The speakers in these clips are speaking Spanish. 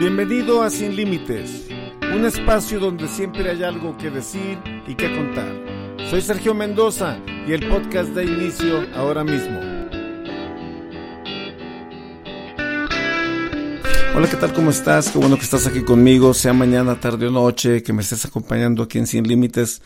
Bienvenido a Sin Límites, un espacio donde siempre hay algo que decir y que contar. Soy Sergio Mendoza y el podcast da inicio ahora mismo. Hola, ¿qué tal? ¿Cómo estás? Qué bueno que estás aquí conmigo, sea mañana, tarde o noche, que me estés acompañando aquí en Sin Límites.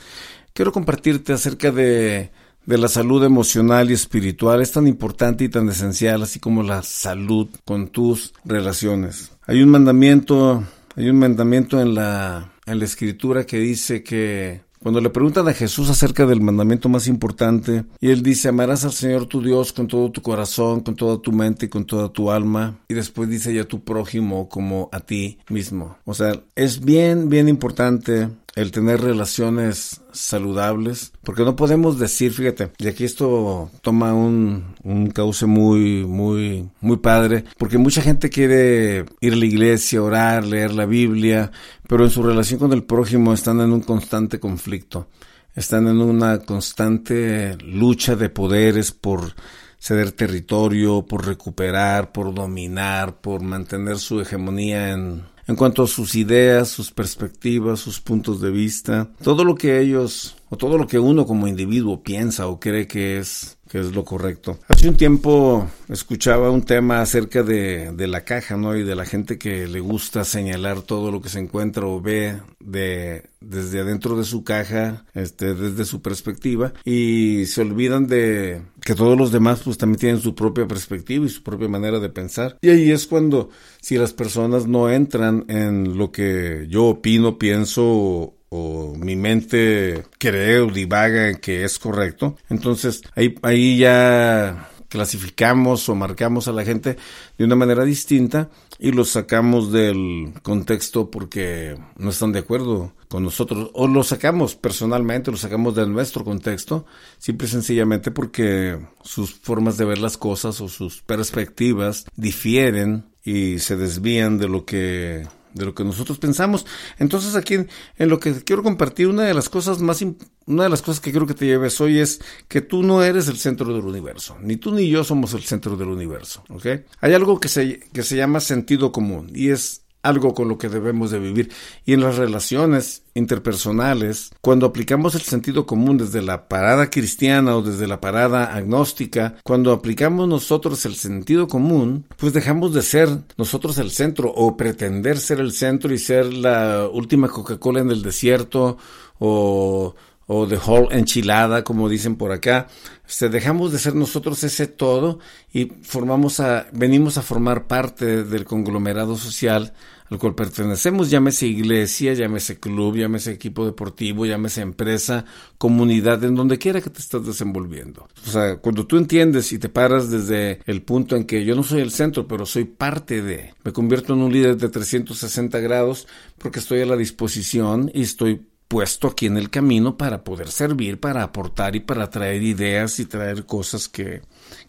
Quiero compartirte acerca de, de la salud emocional y espiritual. Es tan importante y tan esencial, así como la salud con tus relaciones. Hay un mandamiento, hay un mandamiento en la, en la escritura que dice que cuando le preguntan a Jesús acerca del mandamiento más importante, y él dice, amarás al Señor tu Dios con todo tu corazón, con toda tu mente y con toda tu alma, y después dice ya tu prójimo como a ti mismo. O sea, es bien, bien importante el tener relaciones saludables, porque no podemos decir, fíjate, y aquí esto toma un, un cauce muy, muy, muy padre, porque mucha gente quiere ir a la iglesia, orar, leer la Biblia, pero en su relación con el prójimo están en un constante conflicto, están en una constante lucha de poderes por ceder territorio, por recuperar, por dominar, por mantener su hegemonía en en cuanto a sus ideas, sus perspectivas, sus puntos de vista, todo lo que ellos o todo lo que uno como individuo piensa o cree que es que es lo correcto. Hace un tiempo escuchaba un tema acerca de, de, la caja, ¿no? Y de la gente que le gusta señalar todo lo que se encuentra o ve de, desde adentro de su caja, este, desde su perspectiva, y se olvidan de que todos los demás pues también tienen su propia perspectiva y su propia manera de pensar. Y ahí es cuando, si las personas no entran en lo que yo opino, pienso o mi mente cree o divaga en que es correcto, entonces ahí, ahí ya clasificamos o marcamos a la gente de una manera distinta y los sacamos del contexto porque no están de acuerdo con nosotros o los sacamos personalmente, los sacamos de nuestro contexto, simple y sencillamente porque sus formas de ver las cosas o sus perspectivas difieren y se desvían de lo que de lo que nosotros pensamos. Entonces aquí en, lo que quiero compartir, una de las cosas más, una de las cosas que quiero que te lleves hoy es que tú no eres el centro del universo, ni tú ni yo somos el centro del universo, ¿ok? Hay algo que se, que se llama sentido común y es algo con lo que debemos de vivir. Y en las relaciones interpersonales, cuando aplicamos el sentido común desde la parada cristiana o desde la parada agnóstica, cuando aplicamos nosotros el sentido común, pues dejamos de ser nosotros el centro o pretender ser el centro y ser la última Coca-Cola en el desierto o o de whole enchilada, como dicen por acá. Este, dejamos de ser nosotros ese todo y formamos a, venimos a formar parte del conglomerado social al cual pertenecemos, llámese iglesia, llámese club, llámese equipo deportivo, llámese empresa, comunidad, en donde quiera que te estés desenvolviendo. O sea, cuando tú entiendes y te paras desde el punto en que yo no soy el centro, pero soy parte de, me convierto en un líder de 360 grados porque estoy a la disposición y estoy puesto aquí en el camino para poder servir, para aportar y para traer ideas y traer cosas que,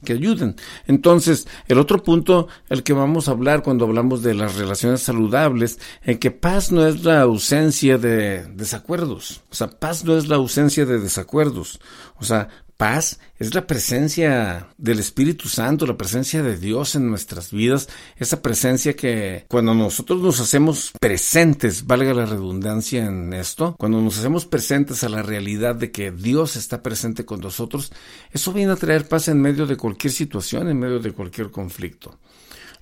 que ayuden. Entonces, el otro punto, el que vamos a hablar cuando hablamos de las relaciones saludables, en que paz no es la ausencia de desacuerdos. O sea, paz no es la ausencia de desacuerdos. O sea, paz es la presencia del Espíritu Santo, la presencia de Dios en nuestras vidas, esa presencia que cuando nosotros nos hacemos presentes, valga la redundancia en esto, cuando nos hacemos presentes a la realidad de que Dios está presente con nosotros, eso viene a traer paz en medio de cualquier situación, en medio de cualquier conflicto.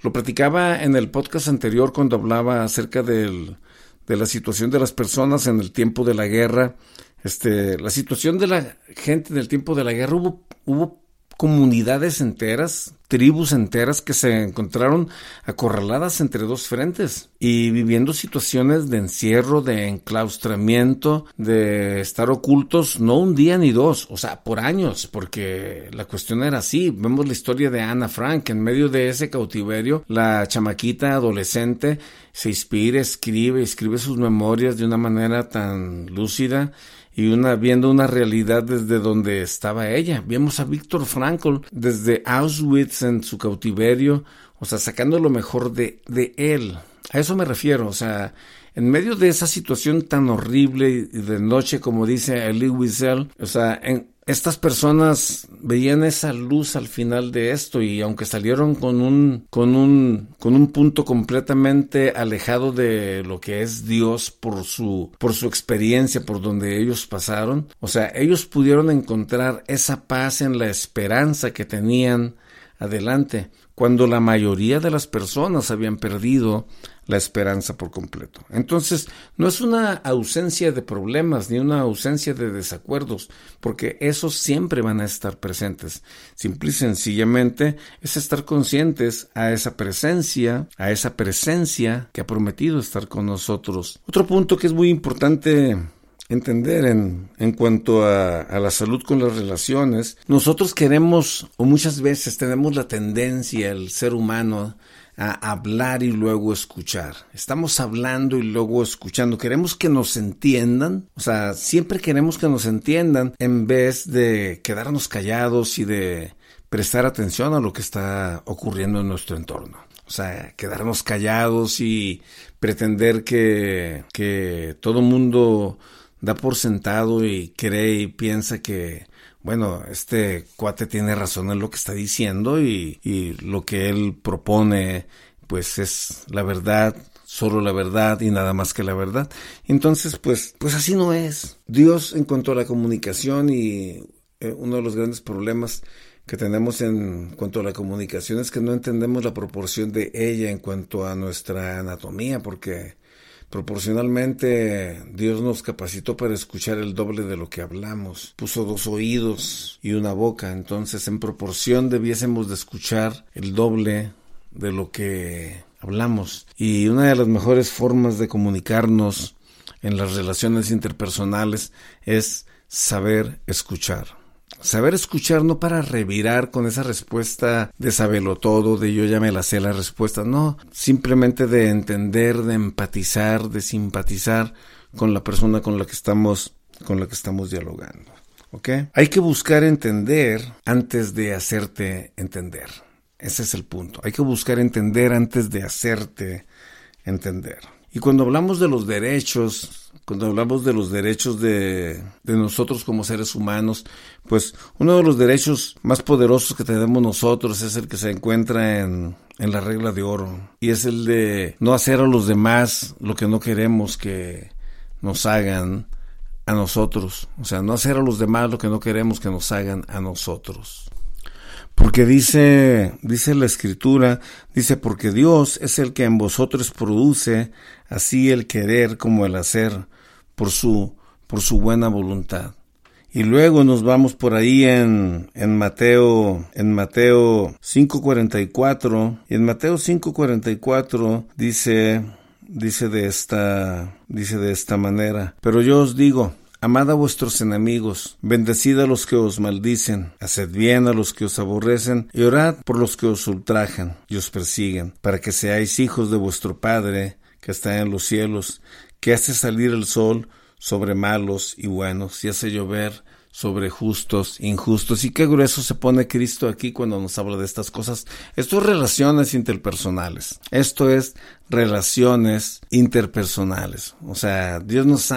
Lo platicaba en el podcast anterior cuando hablaba acerca del, de la situación de las personas en el tiempo de la guerra este, la situación de la gente en el tiempo de la guerra hubo, hubo comunidades enteras, tribus enteras que se encontraron acorraladas entre dos frentes y viviendo situaciones de encierro, de enclaustramiento, de estar ocultos no un día ni dos, o sea, por años, porque la cuestión era así. Vemos la historia de Ana Frank, en medio de ese cautiverio, la chamaquita adolescente se inspira, escribe, escribe sus memorias de una manera tan lúcida y una viendo una realidad desde donde estaba ella. Vemos a Víctor Frankl desde Auschwitz en su cautiverio, o sea, sacando lo mejor de, de él. A eso me refiero, o sea, en medio de esa situación tan horrible y de noche, como dice Elie Wiesel, o sea, en, estas personas veían esa luz al final de esto y aunque salieron con un con un con un punto completamente alejado de lo que es Dios por su por su experiencia por donde ellos pasaron, o sea, ellos pudieron encontrar esa paz en la esperanza que tenían adelante cuando la mayoría de las personas habían perdido la esperanza por completo. Entonces, no es una ausencia de problemas ni una ausencia de desacuerdos, porque esos siempre van a estar presentes. Simple y sencillamente es estar conscientes a esa presencia, a esa presencia que ha prometido estar con nosotros. Otro punto que es muy importante entender en, en cuanto a, la salud con las relaciones, nosotros queremos, o muchas veces tenemos la tendencia, el ser humano, a hablar y luego escuchar. Estamos hablando y luego escuchando. Queremos que nos entiendan. O sea, siempre queremos que nos entiendan en vez de quedarnos callados y de prestar atención a lo que está ocurriendo en nuestro entorno. O sea, quedarnos callados y pretender que, que todo mundo da por sentado y cree y piensa que, bueno, este cuate tiene razón en lo que está diciendo y, y lo que él propone, pues es la verdad, solo la verdad y nada más que la verdad. Entonces, pues, pues así no es. Dios en cuanto a la comunicación y eh, uno de los grandes problemas que tenemos en cuanto a la comunicación es que no entendemos la proporción de ella en cuanto a nuestra anatomía, porque Proporcionalmente, Dios nos capacitó para escuchar el doble de lo que hablamos. Puso dos oídos y una boca, entonces en proporción debiésemos de escuchar el doble de lo que hablamos. Y una de las mejores formas de comunicarnos en las relaciones interpersonales es saber escuchar. Saber escuchar no para revirar con esa respuesta de sabelo todo, de yo ya me la sé la respuesta, no, simplemente de entender, de empatizar, de simpatizar con la persona con la que estamos, con la que estamos dialogando. ¿Ok? Hay que buscar entender antes de hacerte entender. Ese es el punto. Hay que buscar entender antes de hacerte entender. Y cuando hablamos de los derechos, cuando hablamos de los derechos de, nosotros como seres humanos, pues uno de los derechos más poderosos que tenemos nosotros es el que se encuentra en, en la regla de oro. Y es el de no hacer a los demás lo que no queremos que nos hagan a nosotros. O sea, no hacer a los demás lo que no queremos que nos hagan a nosotros. Porque dice, dice la escritura, dice, porque Dios es el que en vosotros produce así el querer como el hacer por su, por su buena voluntad. Y luego nos vamos por ahí en, en Mateo, en Mateo 5.44, y en Mateo 5.44 dice, dice de esta, dice de esta manera, pero yo os digo, Amad a vuestros enemigos, bendecid a los que os maldicen, haced bien a los que os aborrecen, y orad por los que os ultrajan y os persiguen, para que seáis hijos de vuestro Padre que está en los cielos, que hace salir el sol sobre malos y buenos, y hace llover sobre justos, injustos. Y qué grueso se pone Cristo aquí cuando nos habla de estas cosas. Esto es relaciones interpersonales. Esto es relaciones interpersonales. O sea, Dios nos,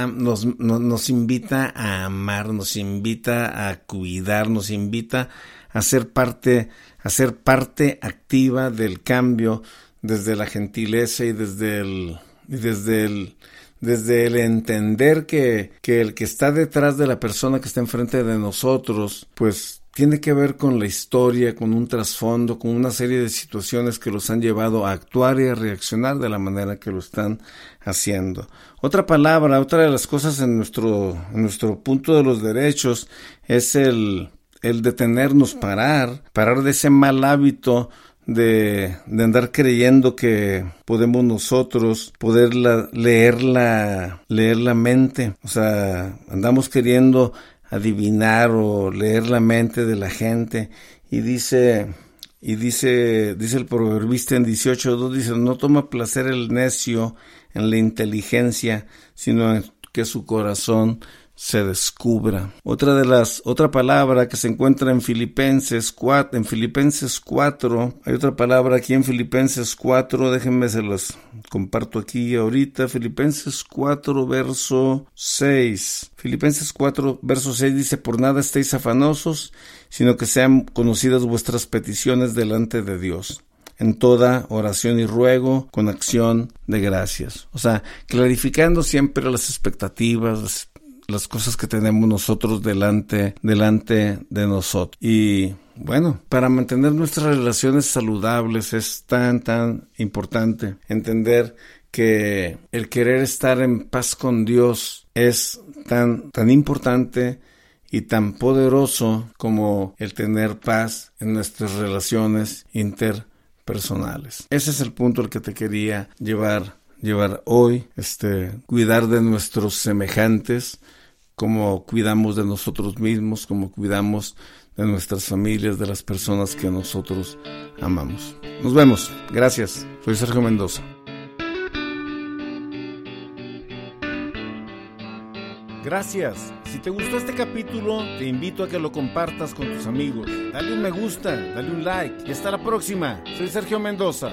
nos, invita a amar, nos invita a cuidar, nos invita a ser parte, a ser parte activa del cambio desde la gentileza y desde el, desde el, desde el entender que, que el que está detrás de la persona que está enfrente de nosotros, pues tiene que ver con la historia, con un trasfondo, con una serie de situaciones que los han llevado a actuar y a reaccionar de la manera que lo están haciendo. Otra palabra, otra de las cosas en nuestro, en nuestro punto de los derechos es el, el detenernos, parar, parar de ese mal hábito de, de, andar creyendo que podemos nosotros poder leer, la, leer la mente. O sea, andamos queriendo adivinar o leer la mente de la gente. Y dice, y dice, dice el proverbista en 18.2, dice, no toma placer el necio en la inteligencia, sino en que su corazón se descubra. Otra de las, otra palabra que se encuentra en Filipenses 4, en Filipenses 4, hay otra palabra aquí en Filipenses 4, déjenme se las comparto aquí ahorita, Filipenses 4, verso 6. Filipenses 4, verso 6 dice, por nada estéis afanosos, sino que sean conocidas vuestras peticiones delante de Dios en toda oración y ruego con acción de gracias. O sea, clarificando siempre las expectativas, las cosas que tenemos nosotros delante, delante de nosotros. Y bueno, para mantener nuestras relaciones saludables es tan, tan importante entender que el querer estar en paz con Dios es tan, tan importante y tan poderoso como el tener paz en nuestras relaciones interpersonales. Ese es el punto al que te quería llevar llevar hoy, este, cuidar de nuestros semejantes, como cuidamos de nosotros mismos, como cuidamos de nuestras familias, de las personas que nosotros amamos. Nos vemos. Gracias. Soy Sergio Mendoza. Gracias. Si te gustó este capítulo, te invito a que lo compartas con tus amigos. Dale un me gusta, dale un like y hasta la próxima. Soy Sergio Mendoza.